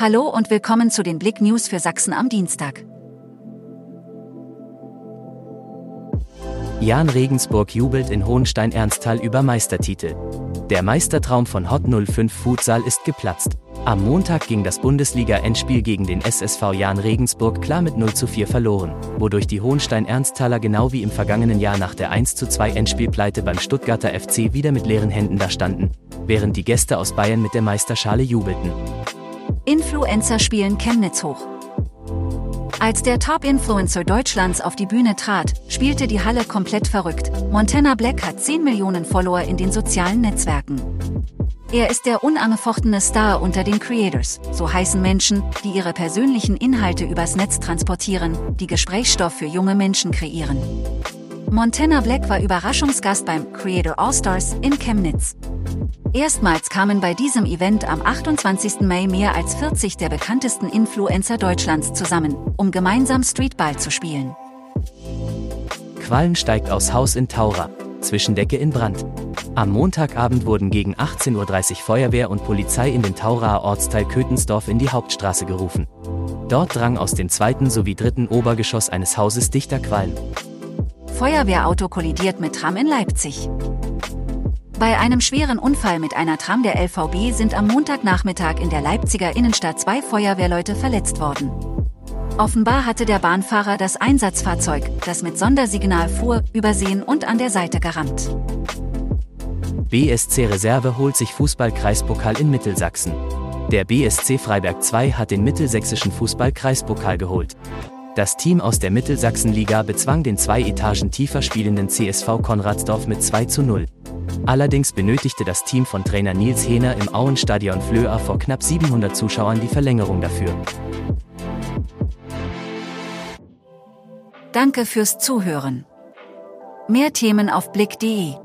Hallo und willkommen zu den Blick News für Sachsen am Dienstag. Jan Regensburg jubelt in Hohenstein-Ernsthal über Meistertitel. Der Meistertraum von Hot 05 Futsal ist geplatzt. Am Montag ging das Bundesliga-Endspiel gegen den SSV Jan Regensburg klar mit 0 zu 4 verloren, wodurch die Hohenstein-Ernsthaler genau wie im vergangenen Jahr nach der 1 zu 2 Endspielpleite beim Stuttgarter FC wieder mit leeren Händen dastanden, während die Gäste aus Bayern mit der Meisterschale jubelten. Influencer spielen Chemnitz hoch. Als der Top-Influencer Deutschlands auf die Bühne trat, spielte die Halle komplett verrückt. Montana Black hat 10 Millionen Follower in den sozialen Netzwerken. Er ist der unangefochtene Star unter den Creators, so heißen Menschen, die ihre persönlichen Inhalte übers Netz transportieren, die Gesprächsstoff für junge Menschen kreieren. Montana Black war Überraschungsgast beim Creator All-Stars in Chemnitz. Erstmals kamen bei diesem Event am 28. Mai mehr als 40 der bekanntesten Influencer Deutschlands zusammen, um gemeinsam Streetball zu spielen. Quallen steigt aus Haus in Taura. Zwischendecke in Brand. Am Montagabend wurden gegen 18.30 Uhr Feuerwehr und Polizei in den Tauraer Ortsteil Kötensdorf in die Hauptstraße gerufen. Dort drang aus dem zweiten sowie dritten Obergeschoss eines Hauses dichter Qualm. Feuerwehrauto kollidiert mit Tram in Leipzig. Bei einem schweren Unfall mit einer Tram der LVB sind am Montagnachmittag in der Leipziger Innenstadt zwei Feuerwehrleute verletzt worden. Offenbar hatte der Bahnfahrer das Einsatzfahrzeug, das mit Sondersignal fuhr, übersehen und an der Seite gerammt. BSC Reserve holt sich Fußball-Kreispokal in Mittelsachsen. Der BSC Freiberg 2 hat den mittelsächsischen Fußball-Kreispokal geholt. Das Team aus der Mittelsachsenliga bezwang den zwei Etagen tiefer spielenden CSV Konradsdorf mit 2 zu 0. Allerdings benötigte das Team von Trainer Nils Hehner im Auenstadion Flöa vor knapp 700 Zuschauern die Verlängerung dafür. Danke fürs Zuhören. Mehr Themen auf blick.de